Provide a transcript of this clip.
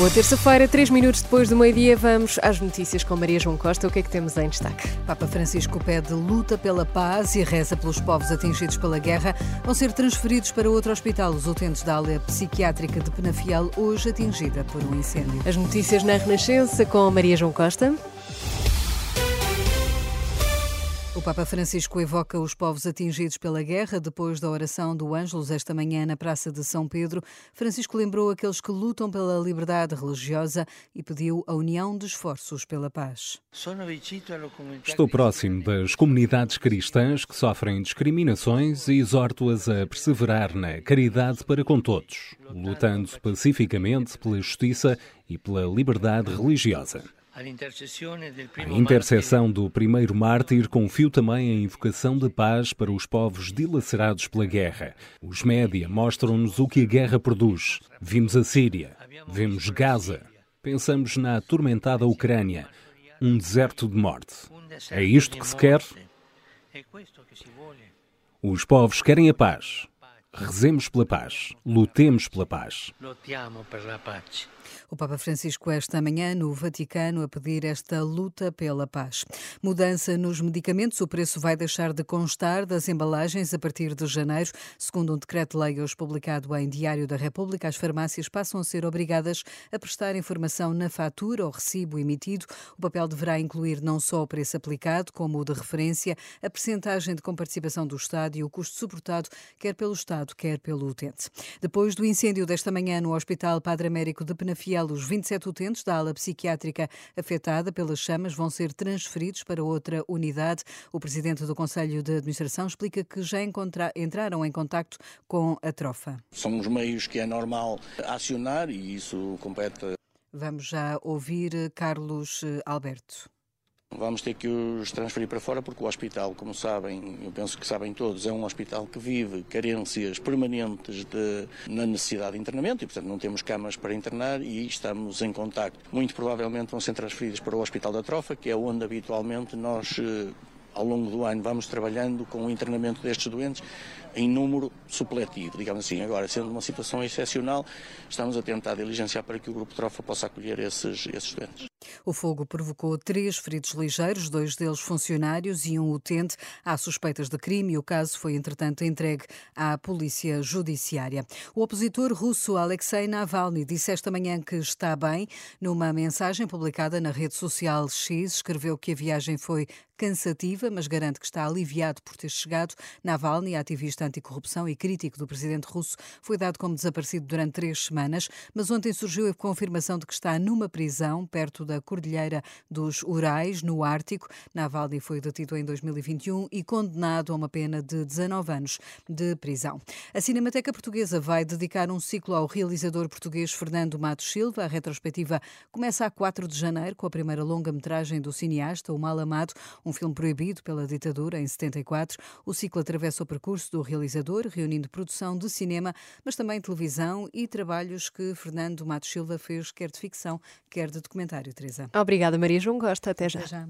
Boa terça-feira, três minutos depois do meio-dia, vamos às notícias com Maria João Costa. O que é que temos em destaque? Papa Francisco pede luta pela paz e reza pelos povos atingidos pela guerra. Vão ser transferidos para outro hospital os utentes da área psiquiátrica de Penafiel, hoje atingida por um incêndio. As notícias na Renascença com Maria João Costa. O Papa Francisco evoca os povos atingidos pela guerra depois da oração do Ângelus esta manhã na Praça de São Pedro. Francisco lembrou aqueles que lutam pela liberdade religiosa e pediu a união de esforços pela paz. Estou próximo das comunidades cristãs que sofrem discriminações e exorto-as a perseverar na caridade para com todos, lutando pacificamente pela justiça e pela liberdade religiosa. A intercessão do primeiro mártir confio também a invocação de paz para os povos dilacerados pela guerra. Os média mostram-nos o que a guerra produz. Vimos a Síria, vemos Gaza, pensamos na atormentada Ucrânia, um deserto de morte. É isto que se quer? Os povos querem a paz. Rezemos pela paz, lutemos pela paz. O Papa Francisco esta manhã no Vaticano a pedir esta luta pela paz. Mudança nos medicamentos, o preço vai deixar de constar das embalagens a partir de janeiro. Segundo um decreto-lei hoje publicado em Diário da República, as farmácias passam a ser obrigadas a prestar informação na fatura ou recibo emitido. O papel deverá incluir não só o preço aplicado, como o de referência, a percentagem de comparticipação do Estado e o custo suportado quer pelo Estado, quer pelo utente. Depois do incêndio desta manhã no Hospital Padre Américo de Penafiel, os 27 utentes da ala psiquiátrica afetada pelas chamas vão ser transferidos para outra unidade. O presidente do Conselho de Administração explica que já entraram em contacto com a trofa. São os meios que é normal acionar e isso compete. Vamos já ouvir Carlos Alberto. Vamos ter que os transferir para fora porque o hospital, como sabem, eu penso que sabem todos, é um hospital que vive carências permanentes de, na necessidade de internamento e, portanto, não temos camas para internar e estamos em contacto. Muito provavelmente vão ser transferidos para o Hospital da Trofa, que é onde habitualmente nós eh, ao longo do ano vamos trabalhando com o internamento destes doentes em número supletivo, digamos assim. Agora, sendo uma situação excepcional, estamos a tentar diligenciar para que o Grupo Trofa possa acolher esses, esses doentes. O fogo provocou três feridos ligeiros, dois deles funcionários e um utente. Há suspeitas de crime e o caso foi, entretanto, entregue à Polícia Judiciária. O opositor russo Alexei Navalny disse esta manhã que está bem. Numa mensagem publicada na rede social X, escreveu que a viagem foi cansativa, mas garante que está aliviado por ter chegado. Navalny, ativista anticorrupção e crítico do presidente russo, foi dado como desaparecido durante três semanas, mas ontem surgiu a confirmação de que está numa prisão perto da Cordilheira dos Urais, no Ártico. Navalny foi detido em 2021 e condenado a uma pena de 19 anos de prisão. A Cinemateca Portuguesa vai dedicar um ciclo ao realizador português Fernando Matos Silva. A retrospectiva começa a 4 de janeiro com a primeira longa-metragem do cineasta, O Mal Amado, um filme proibido pela ditadura em 74. O ciclo atravessa o percurso do realizador, reunindo produção de cinema, mas também televisão e trabalhos que Fernando Matos Silva fez, quer de ficção, quer de documentário. Teresa. Obrigada, Maria João Costa. Até já. Até já.